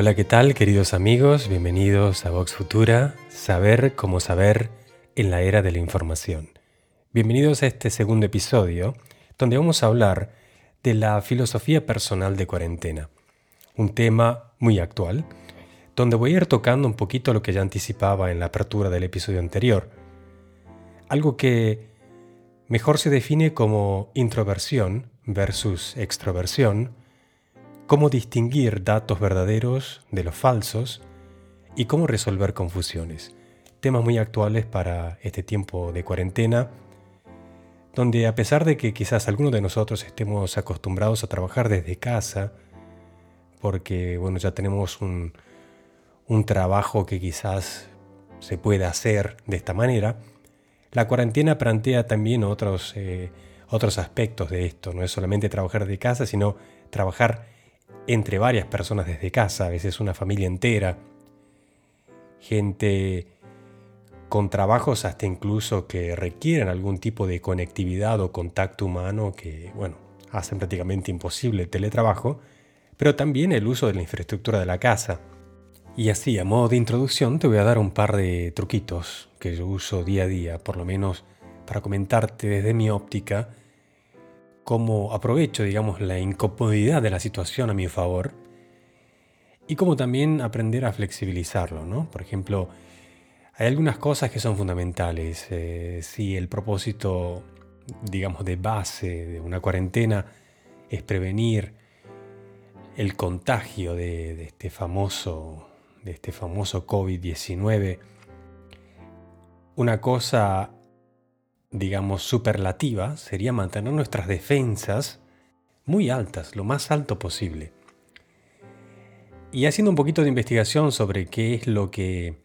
Hola, ¿qué tal queridos amigos? Bienvenidos a Vox Futura, Saber cómo saber en la era de la información. Bienvenidos a este segundo episodio, donde vamos a hablar de la filosofía personal de cuarentena, un tema muy actual, donde voy a ir tocando un poquito lo que ya anticipaba en la apertura del episodio anterior, algo que mejor se define como introversión versus extroversión, cómo distinguir datos verdaderos de los falsos y cómo resolver confusiones. Temas muy actuales para este tiempo de cuarentena, donde a pesar de que quizás algunos de nosotros estemos acostumbrados a trabajar desde casa, porque bueno, ya tenemos un, trabajo que quizás se pueda hacer de esta manera, la cuarentena plantea también otros, eh, otros aspectos de esto. No es solamente trabajar de casa, sino trabajar entre varias personas desde casa, a veces una familia entera, gente con trabajos hasta incluso que requieren algún tipo de conectividad o contacto humano que, bueno, hacen prácticamente imposible el teletrabajo, pero también el uso de la infraestructura de la casa. Y así, a modo de introducción, te voy a dar un par de truquitos que yo uso día a día, por lo menos para comentarte desde mi óptica cómo aprovecho, digamos, la incomodidad de la situación a mi favor y cómo también aprender a flexibilizarlo, ¿no? Por ejemplo, hay algunas cosas que son fundamentales. Eh, si el propósito, digamos, de base de una cuarentena es prevenir el contagio de, este famoso, de este famoso COVID-19, una cosa digamos, superlativa sería mantener nuestras defensas muy altas, lo más alto posible. Y haciendo un poquito de investigación sobre qué es lo que,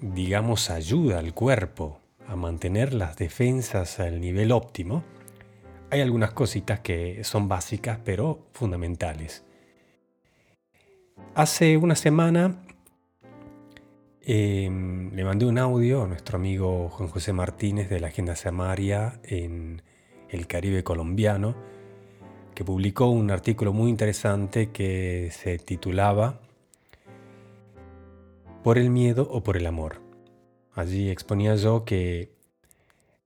digamos, ayuda al cuerpo a mantener las defensas al nivel óptimo, hay algunas cositas que son básicas pero fundamentales. Hace una semana Em, le mandé un audio a nuestro amigo Juan José Martínez de la Agenda Samaria en el Caribe colombiano, que publicó un artículo muy interesante que se titulaba Por el miedo o por el amor. Allí exponía yo que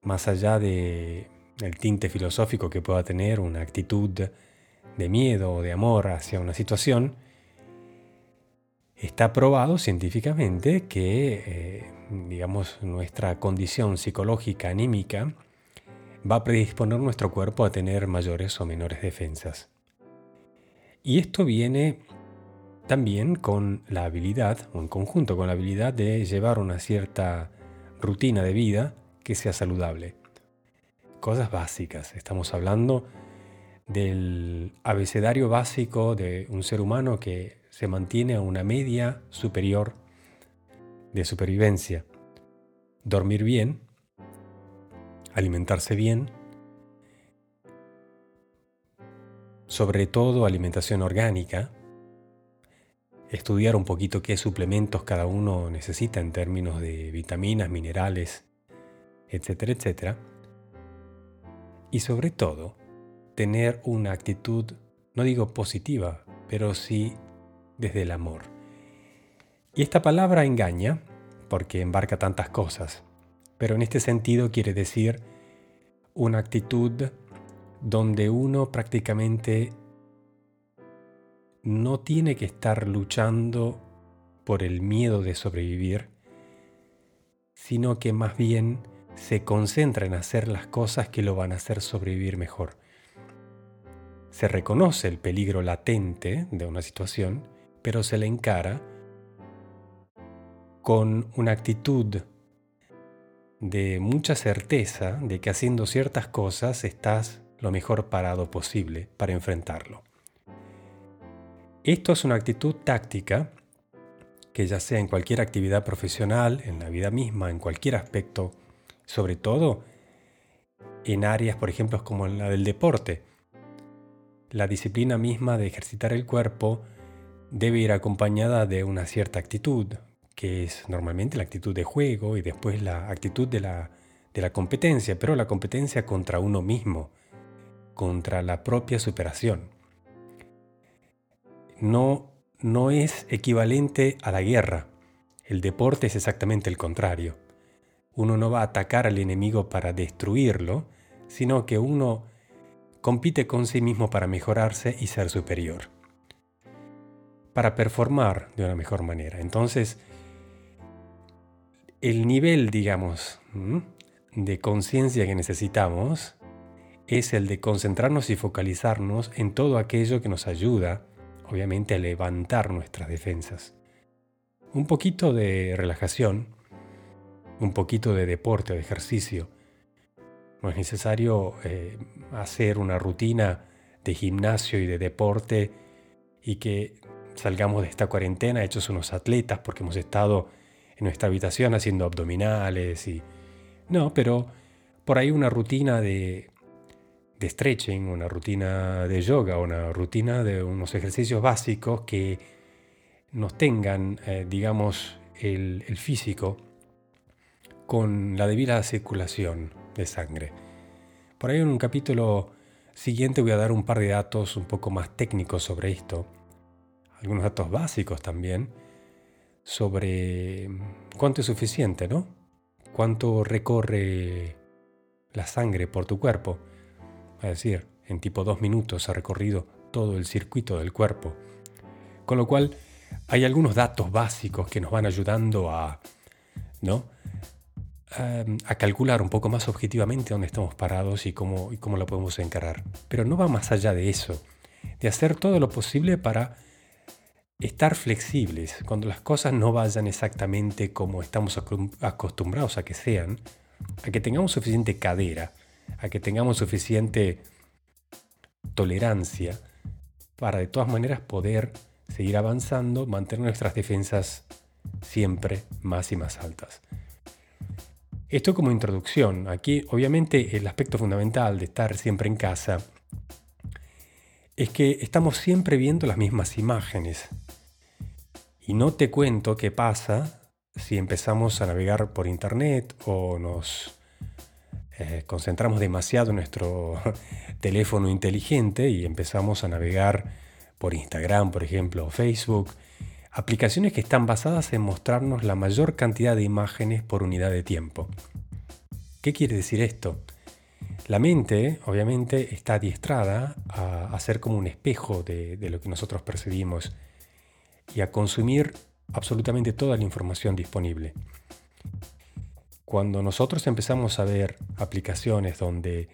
más allá de el tinte filosófico que pueda tener una actitud de miedo o de amor hacia una situación, Está probado científicamente que, eh, digamos, nuestra condición psicológica anímica va a predisponer nuestro cuerpo a tener mayores o menores defensas. Y esto viene también con la habilidad, o en conjunto con la habilidad de llevar una cierta rutina de vida que sea saludable. Cosas básicas. Estamos hablando del abecedario básico de un ser humano que se mantiene a una media superior de supervivencia. Dormir bien, alimentarse bien, sobre todo alimentación orgánica, estudiar un poquito qué suplementos cada uno necesita en términos de vitaminas, minerales, etcétera, etcétera. Y sobre todo, tener una actitud, no digo positiva, pero sí desde el amor. Y esta palabra engaña porque embarca tantas cosas, pero en este sentido quiere decir una actitud donde uno prácticamente no tiene que estar luchando por el miedo de sobrevivir, sino que más bien se concentra en hacer las cosas que lo van a hacer sobrevivir mejor. Se reconoce el peligro latente de una situación, pero se le encara con una actitud de mucha certeza de que haciendo ciertas cosas estás lo mejor parado posible para enfrentarlo. Esto es una actitud táctica que ya sea en cualquier actividad profesional, en la vida misma, en cualquier aspecto, sobre todo en áreas, por ejemplo, como la del deporte. La disciplina misma de ejercitar el cuerpo debe ir acompañada de una cierta actitud, que es normalmente la actitud de juego y después la actitud de la, competencia, pero la competencia contra uno mismo, contra la propia superación. no, no es equivalente a la guerra. El deporte es exactamente el contrario. Uno no va a atacar al enemigo para destruirlo, sino que uno compite con sí mismo para mejorarse y ser superior. Para performar de una mejor manera. Entonces, el nivel, digamos, de conciencia que necesitamos es el de concentrarnos y focalizarnos en todo aquello que nos ayuda, obviamente, a levantar nuestras defensas. Un poquito de relajación, un poquito de deporte o de ejercicio. No es necesario eh, hacer una rutina de gimnasio y de deporte y que salgamos de esta cuarentena hechos unos atletas porque hemos estado en nuestra habitación haciendo abdominales y... No, pero por ahí una rutina de de stretching, una rutina de yoga, una rutina de unos ejercicios básicos que nos tengan, eh, digamos, el, el físico con la debida circulación de sangre. Por ahí en un capítulo siguiente voy a dar un par de datos un poco más técnicos sobre esto, algunos datos básicos también, sobre cuánto es suficiente, ¿no? Cuánto recorre la sangre por tu cuerpo es decir, en tipo dos minutos ha recorrido todo el circuito del cuerpo. Con lo cual, hay algunos datos básicos que nos van ayudando a, ¿no? a calcular un poco más objetivamente dónde estamos parados y cómo, y cómo lo podemos encarar. Pero no va más allá de eso, de hacer todo lo posible para estar flexibles cuando las cosas no vayan exactamente como estamos acostumbrados a que sean, a que tengamos suficiente cadera a que tengamos suficiente tolerancia para de todas maneras poder seguir avanzando, mantener nuestras defensas siempre más y más altas. Esto como introducción. Aquí obviamente el aspecto fundamental de estar siempre en casa es que estamos siempre viendo las mismas imágenes. Y no te cuento qué pasa si empezamos a navegar por internet o nos eh, concentramos demasiado en nuestro teléfono inteligente y empezamos a navegar por Instagram, por ejemplo, o Facebook, aplicaciones que están basadas en mostrarnos la mayor cantidad de imágenes por unidad de tiempo. ¿Qué quiere decir esto? La mente, obviamente, está adiestrada a, ser como un espejo de lo que nosotros percibimos y a consumir absolutamente toda la información disponible. Cuando nosotros empezamos a ver aplicaciones donde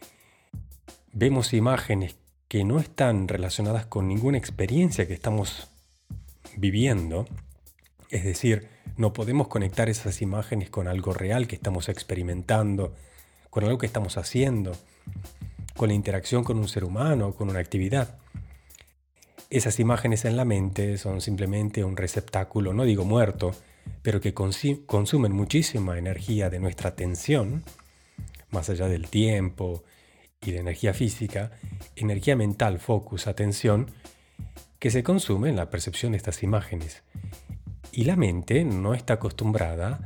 vemos imágenes que no están relacionadas con ninguna experiencia que estamos viviendo, es decir, no podemos conectar esas imágenes con algo real que estamos experimentando, con algo que estamos haciendo, con la interacción con un ser humano, con una actividad. Esas imágenes en la mente son simplemente un receptáculo, no digo muerto, pero que consumen muchísima energía de nuestra atención, más allá del tiempo y de energía física, energía mental, focus, atención, que se consume en la percepción de estas imágenes. Y la mente no está acostumbrada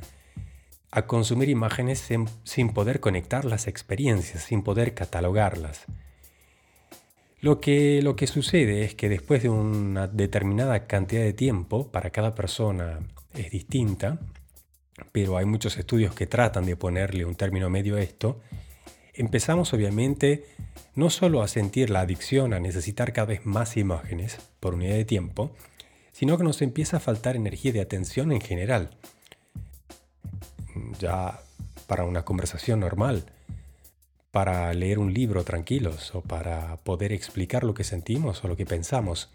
a consumir imágenes sin, poder conectar las experiencias, sin poder catalogarlas. Lo que, lo que sucede es que después de una determinada cantidad de tiempo para cada persona es distinta, pero hay muchos estudios que tratan de ponerle un término medio a esto, empezamos obviamente no solo a sentir la adicción a necesitar cada vez más imágenes por unidad de tiempo, sino que nos empieza a faltar energía de atención en general. Ya para una conversación normal, para leer un libro tranquilos o para poder explicar lo que sentimos o lo que pensamos,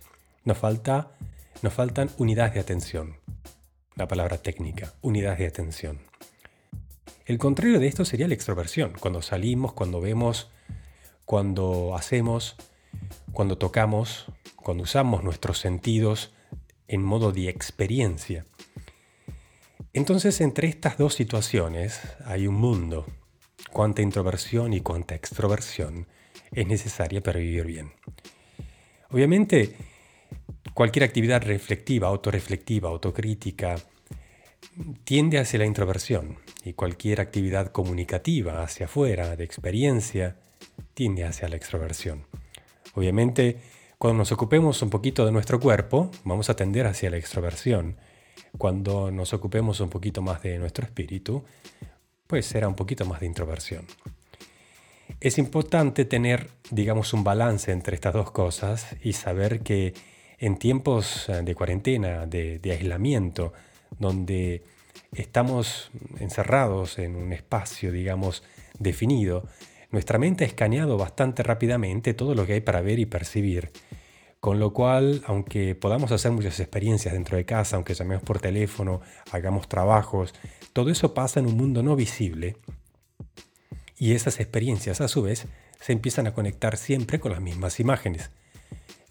nos, falta, nos faltan unidades de atención la palabra técnica, unidad de atención. El contrario de esto sería la extroversión, cuando salimos, cuando vemos, cuando hacemos, cuando tocamos, cuando usamos nuestros sentidos en modo de experiencia. Entonces entre estas dos situaciones hay un mundo. Cuánta introversión y cuánta extroversión es necesaria para vivir bien. Obviamente, Cualquier actividad reflectiva, autorreflectiva, autocrítica, tiende hacia la introversión y cualquier actividad comunicativa hacia afuera, de experiencia, tiende hacia la extroversión. Obviamente, Cuando nos ocupemos un poquito de nuestro cuerpo, vamos a tender hacia la extroversión. Cuando nos ocupemos un poquito más de nuestro espíritu, pues será un poquito más de introversión. Es importante tener, digamos, un balance entre estas dos cosas y saber que en tiempos eh, de cuarentena, de, de aislamiento, donde estamos encerrados en un espacio, digamos, definido, nuestra mente ha escaneado bastante rápidamente todo lo que hay para ver y percibir. Con lo cual, aunque podamos hacer muchas experiencias dentro de casa, aunque llamemos por teléfono, hagamos trabajos, todo eso pasa en un mundo no visible. Y esas experiencias, a su vez, se empiezan a conectar siempre con las mismas imágenes.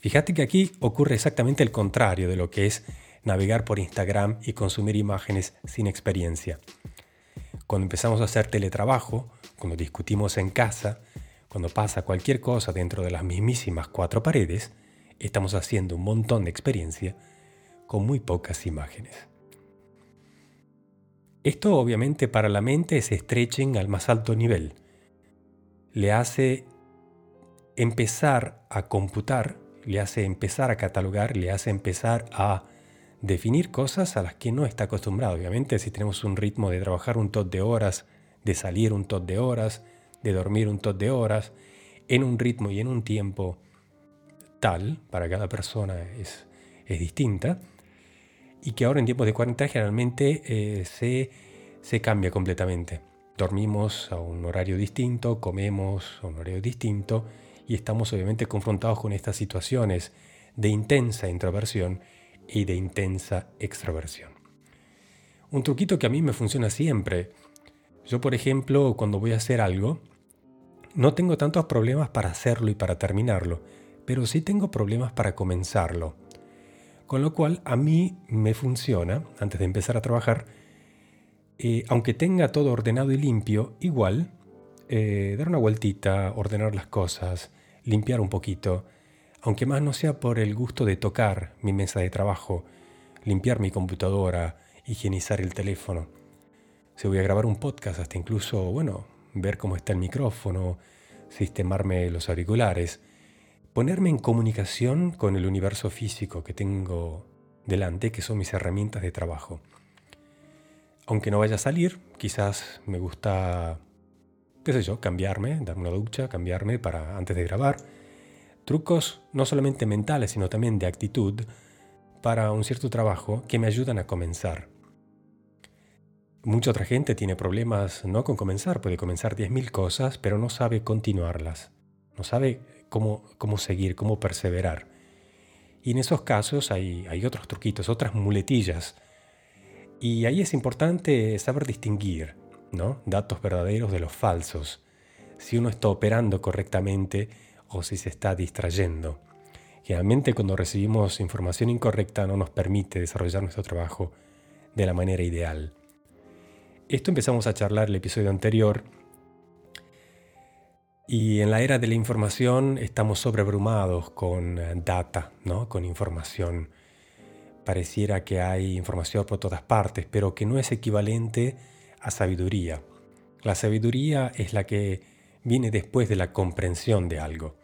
Fíjate que aquí ocurre exactamente el contrario de lo que es navegar por Instagram y consumir imágenes sin experiencia. Cuando empezamos a hacer teletrabajo, cuando discutimos en casa, cuando pasa cualquier cosa dentro de las mismísimas cuatro paredes, estamos haciendo un montón de experiencia con muy pocas imágenes. Esto obviamente para la mente es stretching al más alto nivel. Le hace empezar a computar, le hace empezar a catalogar, le hace empezar a definir cosas a las que no está acostumbrado. Obviamente, si tenemos un ritmo de trabajar un tot de horas, de salir un tot de horas, de dormir un tot de horas, en un ritmo y en un tiempo tal, para cada persona es, es distinta, y que ahora en tiempos de cuarentena generalmente eh, se, se cambia completamente. Dormimos a un horario distinto, comemos a un horario distinto, y estamos obviamente confrontados con estas situaciones de intensa introversión y de intensa extroversión. Un truquito que a mí me funciona siempre. Yo, por ejemplo, cuando voy a hacer algo, no tengo tantos problemas para hacerlo y para terminarlo, pero sí tengo problemas para comenzarlo. Con lo cual, a mí me funciona, antes de empezar a trabajar, eh, aunque tenga todo ordenado y limpio, igual, eh, dar una vueltita, ordenar las cosas, limpiar un poquito, aunque más no sea por el gusto de tocar mi mesa de trabajo, limpiar mi computadora, higienizar el teléfono. Si voy a grabar un podcast, hasta incluso, bueno, ver cómo está el micrófono, sistemarme los auriculares, ponerme en comunicación con el universo físico que tengo delante, que son mis herramientas de trabajo. Aunque no vaya a salir, quizás me gusta, qué sé yo, cambiarme, darme una ducha, cambiarme para antes de grabar Trucos no solamente mentales, sino también de actitud para un cierto trabajo que me ayudan a comenzar. Mucha otra gente tiene problemas no con comenzar, puede comenzar 10.000 cosas, pero no sabe continuarlas, no sabe cómo, seguir, cómo perseverar. Y en esos casos hay, hay otros truquitos, otras muletillas. Y ahí es importante saber distinguir ¿no? datos verdaderos de los falsos. Si uno está operando correctamente, o si se está distrayendo. Generalmente cuando recibimos información incorrecta no nos permite desarrollar nuestro trabajo de la manera ideal. Esto empezamos a charlar el episodio anterior y en la era de la información estamos sobrebrumados con eh, data, ¿no? con información. Pareciera que hay información por todas partes, pero que no es equivalente a sabiduría. La sabiduría es la que viene después de la comprensión de algo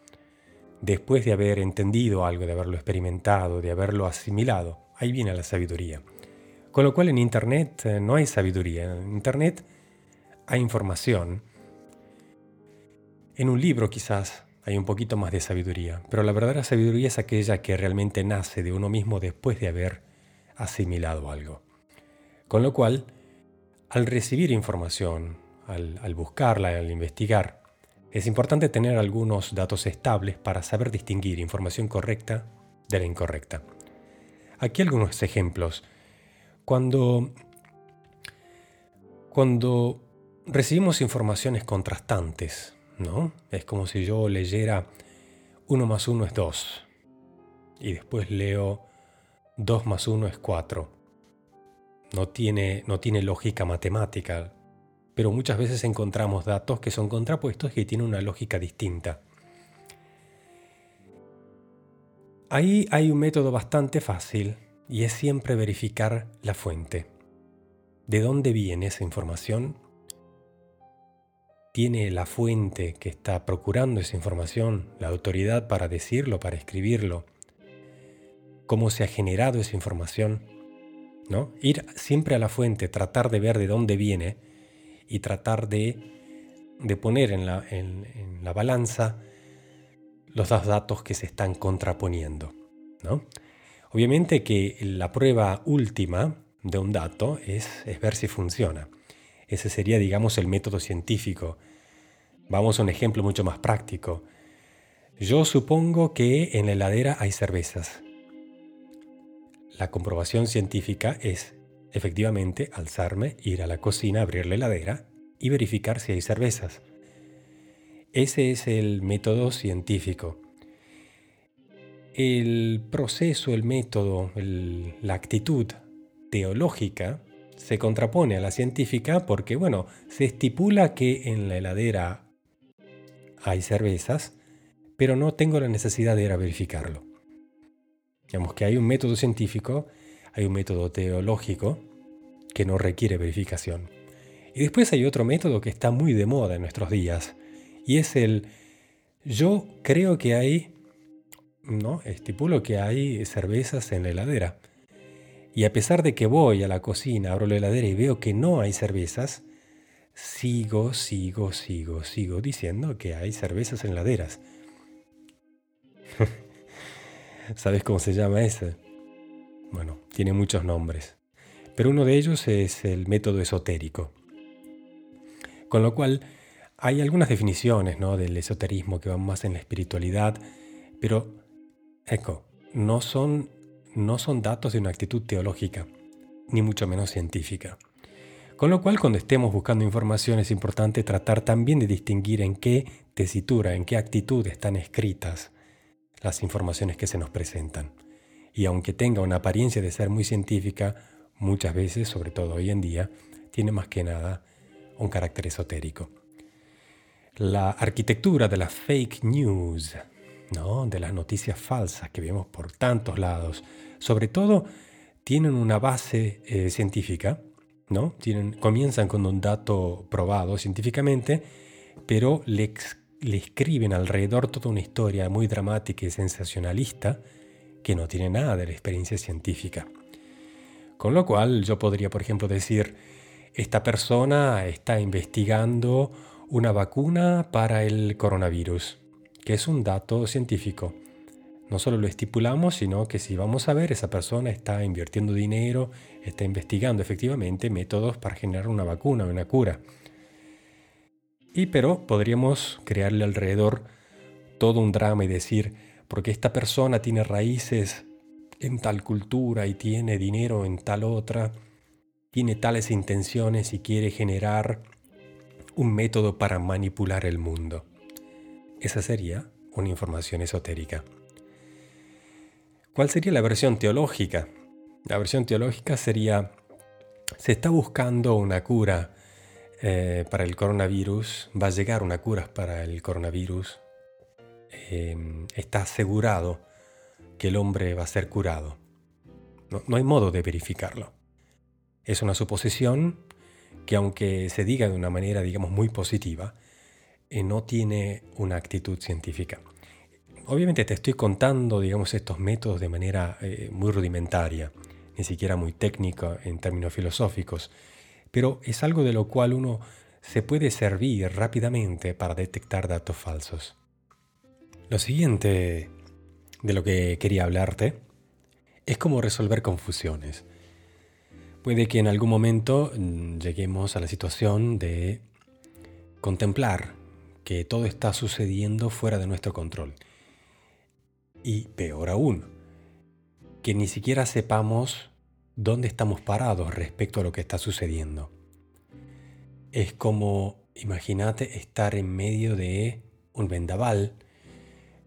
después de haber entendido algo, de haberlo experimentado, de haberlo asimilado, ahí viene la sabiduría. Con lo cual en Internet eh, no hay sabiduría, en Internet hay información. En un libro quizás hay un poquito más de sabiduría, pero la verdadera sabiduría es aquella que realmente nace de uno mismo después de haber asimilado algo. Con lo cual, al recibir información, al, al buscarla, al investigar, es importante tener algunos datos estables para saber distinguir información correcta de la incorrecta. Aquí algunos ejemplos. Cuando, cuando recibimos informaciones contrastantes, ¿no? Es como si yo leyera 1 más 1 es 2 y después leo 2 más 1 es 4. No tiene, no tiene lógica matemática pero muchas veces encontramos datos que son contrapuestos y que tienen una lógica distinta. Ahí hay un método bastante fácil y es siempre verificar la fuente. ¿De dónde viene esa información? Tiene la fuente que está procurando esa información, la autoridad para decirlo, para escribirlo, cómo se ha generado esa información, ¿no? Ir siempre a la fuente, tratar de ver de dónde viene y tratar de, poner en la, en la balanza los datos que se están contraponiendo, ¿no? Obviamente que la prueba última de un dato es, ver si funciona. Ese sería, digamos, el método científico. Vamos a un ejemplo mucho más práctico. Yo supongo que en la heladera hay cervezas. La comprobación científica es, efectivamente, alzarme, ir a la cocina, abrir la heladera y verificar si hay cervezas. Ese es el método científico el proceso, el método, la actitud teológica se contrapone a la científica porque, bueno, se estipula que en la heladera hay cervezas, pero no tengo la necesidad de ir a verificarlo. Digamos que hay un método científico, hay un método teológico que no requiere verificación. Y después hay otro método que está muy de moda en nuestros días, y es el yo creo que hay ¿no? Estipulo que hay cervezas en la heladera. Y a pesar de que voy a la cocina, abro la heladera y veo que no hay cervezas, sigo, sigo, sigo, sigo diciendo que hay cervezas en heladeras. ¿Sabes cómo se llama ese? Bueno, tiene muchos nombres, pero uno de ellos es el método esotérico. Con lo cual, hay algunas definiciones ¿no? del esoterismo que van más en la espiritualidad, pero Eco, no son, no son datos de una actitud teológica, ni mucho menos científica. Con lo cual, cuando estemos buscando información, es importante tratar también de distinguir en qué tesitura, en qué actitud están escritas las informaciones que se nos presentan. Y aunque tenga una apariencia de ser muy científica, muchas veces, sobre todo hoy en día, tiene más que nada un carácter esotérico. La arquitectura de la fake news ¿no? de las noticias falsas que vemos por tantos lados, sobre todo tienen una base eh, científica, ¿no? Tienen, comienzan con un dato probado científicamente, pero le, le escriben alrededor toda una historia muy dramática y sensacionalista que no tiene nada de la experiencia científica. Con lo cual yo podría, por ejemplo, decir, esta persona está investigando una vacuna para el coronavirus que es un dato científico. No solo lo estipulamos, sino que si vamos a ver, esa persona está invirtiendo dinero, está investigando efectivamente métodos para generar una vacuna o una cura. Y pero podríamos crearle alrededor todo un drama y decir, porque esta persona tiene raíces en tal cultura y tiene dinero en tal otra, tiene tales intenciones y quiere generar un método para manipular el mundo. Esa sería una información esotérica. ¿Cuál sería la versión teológica? La versión teológica sería, se está buscando una cura eh, para el coronavirus, va a llegar una cura para el coronavirus, em, está asegurado que el hombre va a ser curado. No, no hay modo de verificarlo. Es una suposición que aunque se diga de una manera, digamos, muy positiva, no tiene una actitud científica. Obviamente te estoy contando, digamos, estos métodos de manera eh, muy rudimentaria, ni siquiera muy técnica en términos filosóficos, pero es algo de lo cual uno se puede servir rápidamente para detectar datos falsos. Lo siguiente de lo que quería hablarte es cómo resolver confusiones. Puede que en algún momento mm, lleguemos a la situación de contemplar que todo está sucediendo fuera de nuestro control. Y peor aún, que ni siquiera sepamos dónde estamos parados respecto a lo que está sucediendo. Es como, imagínate, estar en medio de un vendaval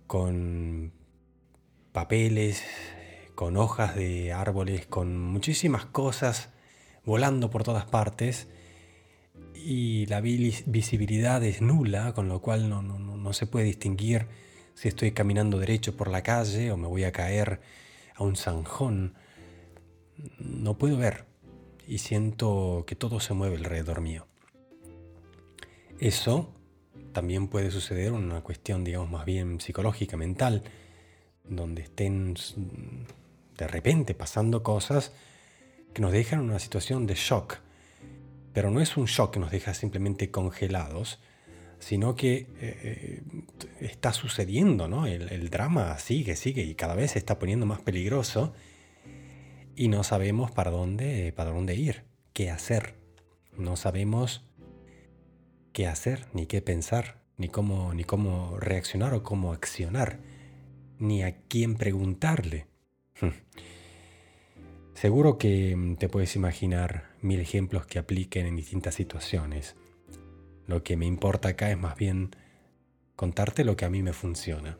con papeles, con hojas de árboles, con muchísimas cosas volando por todas partes y la visibilidad es nula, con lo cual no, se puede distinguir si estoy caminando derecho por la calle o me voy a caer a un zanjón. No puedo ver y siento que todo se mueve alrededor mío. Eso también puede suceder en una cuestión, digamos, más bien psicológica, mental, donde estén de repente pasando cosas que nos dejan en una situación de shock. Pero no es un shock que nos deja simplemente congelados, sino que eh, eh, está sucediendo, ¿no? El, el, drama sigue, sigue y cada vez se está poniendo más peligroso y no sabemos para dónde, para dónde ir, qué hacer. No sabemos qué hacer, ni qué pensar, ni cómo, ni cómo reaccionar o cómo accionar, ni a quién preguntarle. Seguro que te puedes imaginar mil ejemplos que apliquen en distintas situaciones. Lo que me importa acá es más bien contarte lo que a mí me funciona.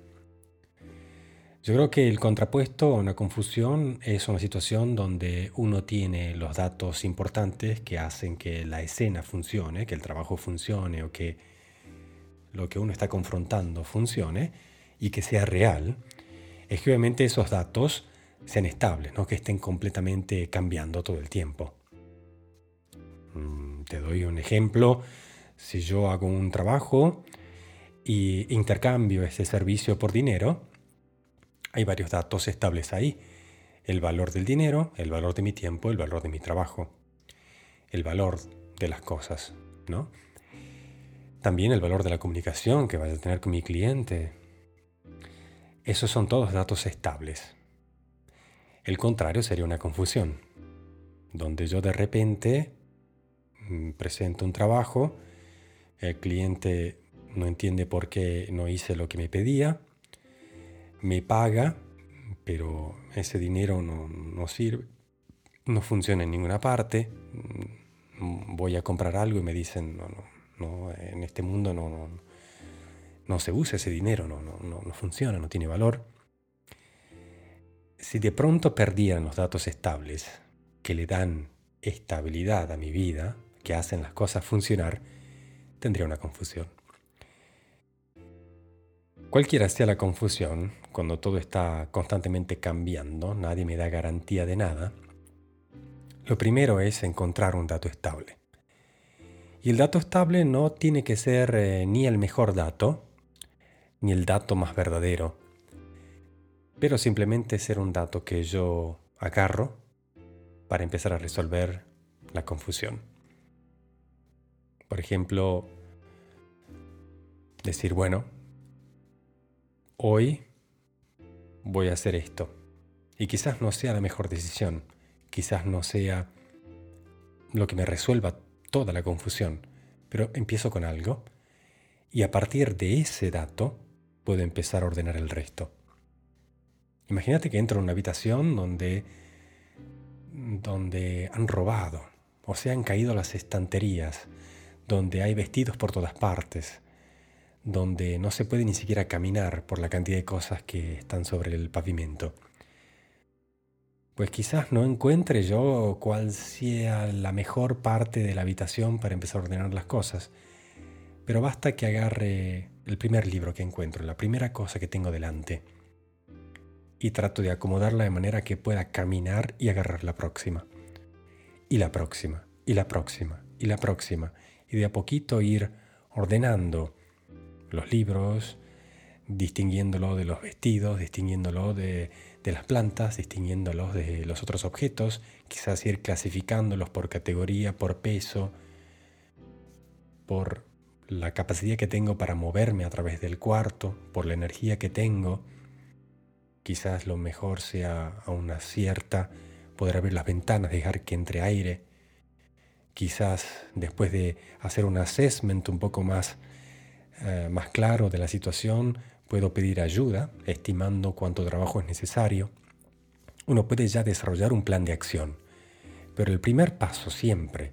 Yo creo que el contrapuesto a una confusión es una situación donde uno tiene los datos importantes que hacen que la escena funcione, que el trabajo funcione o que lo que uno está confrontando funcione y que sea real. Es que obviamente esos datos sean estables, no que estén completamente cambiando todo el tiempo. Mm, te doy un ejemplo. Si yo hago un trabajo y intercambio ese servicio por dinero, hay varios datos estables ahí. El valor del dinero, el valor de mi tiempo, el valor de mi trabajo. El valor de las cosas, ¿no? También el valor de la comunicación que vaya a tener con mi cliente. Esos son todos datos estables. El contrario sería una confusión, donde yo de repente presento un trabajo, el cliente no entiende por qué no hice lo que me pedía, me paga, pero ese dinero no, sirve, no funciona en ninguna parte. Mm, voy a comprar algo y me dicen, no, no, no en este mundo no, no, no se usa ese dinero, no, no, no funciona, no tiene valor. Si de pronto perdieran los datos estables que le dan estabilidad a mi vida, que hacen las cosas funcionar, tendría una confusión. Cualquiera sea la confusión, cuando todo está constantemente cambiando, nadie me da garantía de nada, lo primero es encontrar un dato estable. Y el dato estable no tiene que ser eh, ni el mejor dato, ni el dato más verdadero, pero simplemente ser un dato que yo agarro para empezar a resolver la confusión. Por ejemplo, decir, bueno, hoy voy a hacer esto. Y quizás no sea la mejor decisión, quizás no sea lo que me resuelva toda la confusión, pero empiezo con algo y a partir de ese dato puedo empezar a ordenar el resto. Imagínate que entro en una habitación donde, donde han robado o se han caído las estanterías, donde hay vestidos por todas partes, donde no se puede ni siquiera caminar por la cantidad de cosas que están sobre el pavimento. Pues quizás no encuentre yo cuál sea la mejor parte de la habitación para empezar a ordenar las cosas, pero basta que agarre el primer libro que encuentro, la primera cosa que tengo delante, y trato de acomodarla de manera que pueda caminar y agarrar la próxima, y la próxima, y la próxima, y la próxima, y de a poquito ir ordenando los libros, distinguiéndolo de los vestidos, distinguiéndolo de, las plantas, distinguiéndolos de los otros objetos, quizás ir clasificándolos por categoría, por peso, por la capacidad que tengo para moverme a través del cuarto, por la energía que tengo. Quizás lo mejor sea a una cierta poder abrir las ventanas, dejar que entre aire. Quizás después de hacer un assessment un poco más eh, más claro de la situación, puedo pedir ayuda, estimando cuánto trabajo es necesario. Uno puede ya desarrollar un plan de acción. Pero el primer paso siempre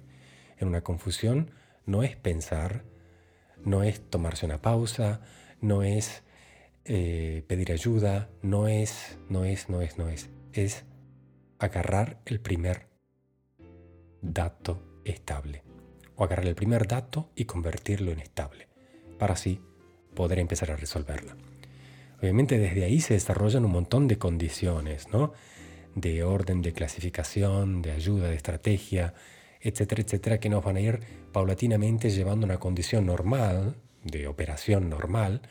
en una confusión no es pensar, no es tomarse una pausa, no es eh, pedir ayuda, no es, no es, no es, no es. Es agarrar el primer dato estable. O agarrar el primer dato y convertirlo en estable para así poder empezar a resolverla. Obviamente desde ahí se desarrollan un montón de condiciones, ¿no? De orden, de clasificación, de ayuda, de estrategia, etcétera, etcétera, que nos van a ir paulatinamente llevando a una condición normal, de operación normal,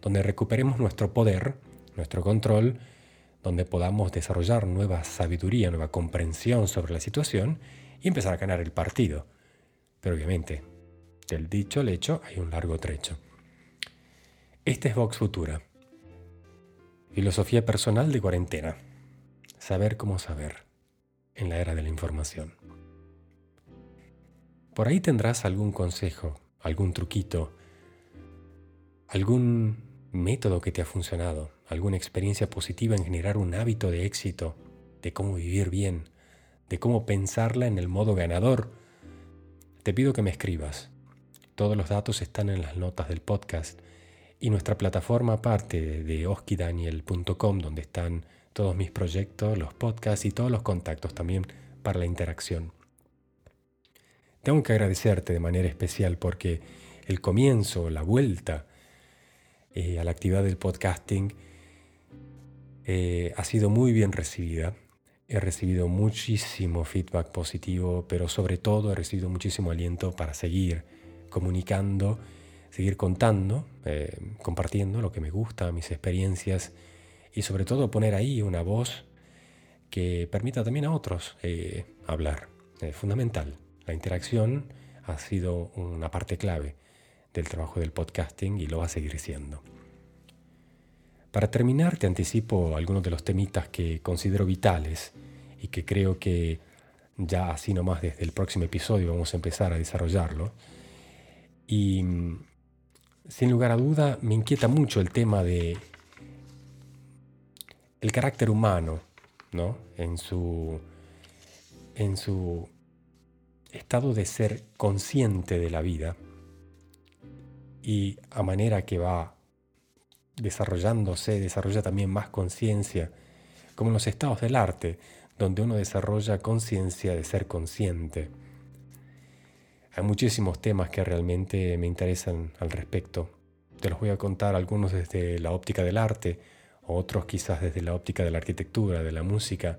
donde recuperemos nuestro poder, nuestro control, donde podamos desarrollar nueva sabiduría, nueva comprensión sobre la situación y empezar a ganar el partido. Pero obviamente, del dicho al hecho hay un largo trecho. Este es Vox Futura. Filosofía personal de cuarentena. Saber cómo saber en la era de la información. Por ahí tendrás algún consejo, algún truquito, algún método que te ha funcionado, alguna experiencia positiva en generar un hábito de éxito, de cómo vivir bien, de cómo pensarla en el modo ganador. Te pido que me escribas. Todos los datos están en las notas del podcast y nuestra plataforma aparte de oskidaniel.com donde están todos mis proyectos, los podcasts y todos los contactos también para la interacción. Tengo que agradecerte de manera especial porque el comienzo, la vuelta eh, a la actividad del podcasting eh, ha sido muy bien recibida. He recibido muchísimo feedback positivo, pero sobre todo he recibido muchísimo aliento para seguir comunicando seguir contando, eh, compartiendo lo que me gusta, mis experiencias y sobre todo poner ahí una voz que permita también a otros eh, hablar. Es fundamental. La interacción ha sido una parte clave del trabajo del podcasting y lo va a seguir siendo. Para terminar, te anticipo algunos de los temitas que considero vitales y que creo que ya así nomás desde el próximo episodio vamos a empezar a desarrollarlo. Y sin lugar a duda, me inquieta mucho el tema de el carácter humano, ¿no? En su, en su estado de ser consciente de la vida y a manera que va desarrollándose, desarrolla también más conciencia, como en los estados del arte, donde uno desarrolla conciencia de ser consciente. Hay muchísimos temas que realmente me interesan al respecto. Te los voy a contar algunos desde la óptica del arte, otros quizás desde la óptica de la arquitectura, de la música,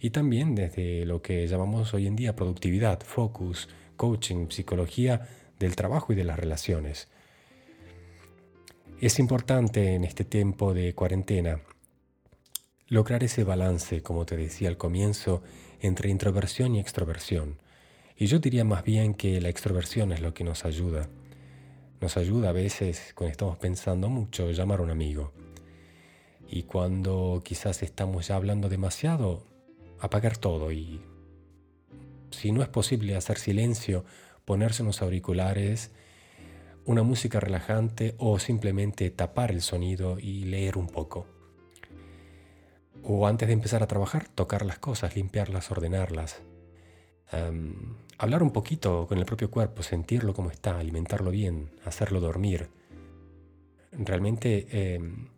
y también desde lo que llamamos hoy en día productividad, focus, coaching, psicología del trabajo y de las relaciones. Es importante en este tiempo de cuarentena lograr ese balance, como te decía al comienzo, entre introversión y extroversión. Y yo diría más bien que la extroversión es lo que nos ayuda. Nos ayuda a veces, cuando estamos pensando mucho, llamar a un amigo. Y cuando quizás estamos ya hablando demasiado, apagar todo y, si no es posible hacer silencio, ponerse unos auriculares, una música relajante o simplemente tapar el sonido y leer un poco. O antes de empezar a trabajar, tocar las cosas, limpiarlas, ordenarlas, hablar un poquito con el propio cuerpo, sentirlo como está, alimentarlo bien, hacerlo dormir. Realmente em,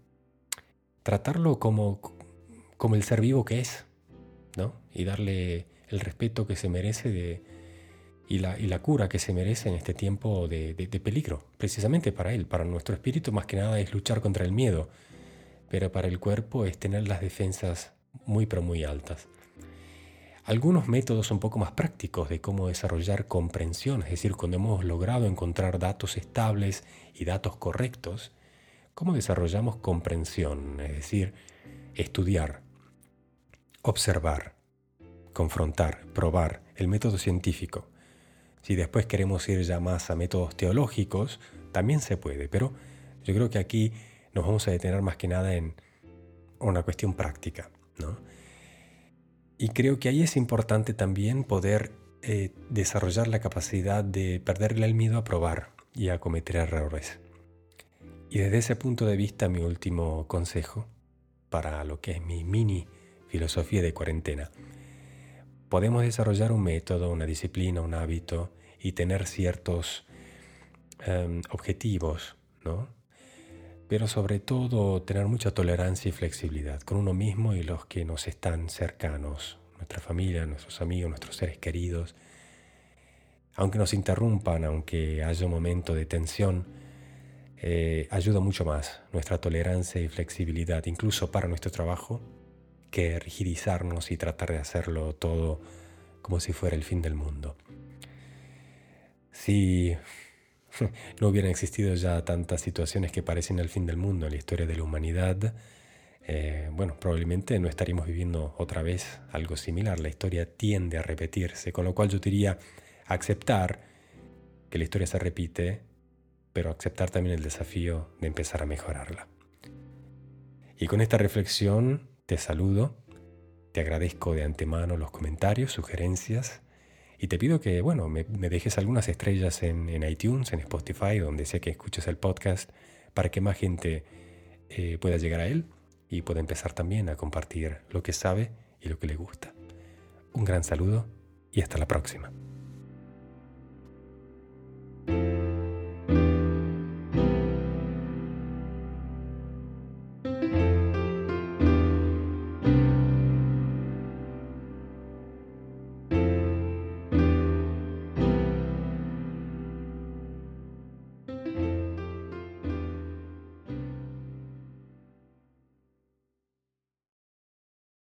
tratarlo como, como el ser vivo que es, ¿no? Y darle el respeto que se merece de, y, la, cura que se merece en este tiempo de, de peligro, precisamente para él, para nuestro espíritu más que nada es luchar contra el miedo, pero para el cuerpo es tener las defensas muy pero muy altas algunos métodos un poco más prácticos de cómo desarrollar comprensión, es decir, cuando hemos logrado encontrar datos estables y datos correctos, cómo desarrollamos comprensión, es decir, estudiar, observar, confrontar, probar, el método científico. Si después queremos ir ya más a métodos teológicos, también se puede, pero yo creo que aquí nos vamos a detener más que nada en una cuestión práctica, ¿no? Y creo que ahí es importante también poder eh, desarrollar la capacidad de perderle el miedo a probar y a cometer errores. Y desde ese punto de vista mi último consejo para lo que es mi mini filosofía de cuarentena. Podemos desarrollar un método, una disciplina, un hábito y tener ciertos em, objetivos, ¿no? pero sobre todo tener mucha tolerancia y flexibilidad con uno mismo y los que nos están cercanos, nuestra familia, nuestros amigos, nuestros seres queridos. Aunque nos interrumpan, aunque haya un momento de tensión, eh, ayuda mucho más nuestra tolerancia y flexibilidad, incluso para nuestro trabajo, que rigidizarnos y tratar de hacerlo todo como si fuera el fin del mundo. Si no hubieran existido ya tantas situaciones que parecen el fin del mundo en la historia de la humanidad, eh, bueno, probablemente no estaríamos viviendo otra vez algo similar. La historia tiende a repetirse, con lo cual yo diría aceptar que la historia se repite, pero aceptar también el desafío de empezar a mejorarla. Y con esta reflexión te saludo, te agradezco de antemano los comentarios, sugerencias, y te pido que, bueno, me, dejes algunas estrellas en, iTunes, en Spotify, donde sea que escuches el podcast, para que más gente eh, pueda llegar a él y puede empezar también a compartir lo que sabe y lo que le gusta. Un gran saludo y hasta la próxima.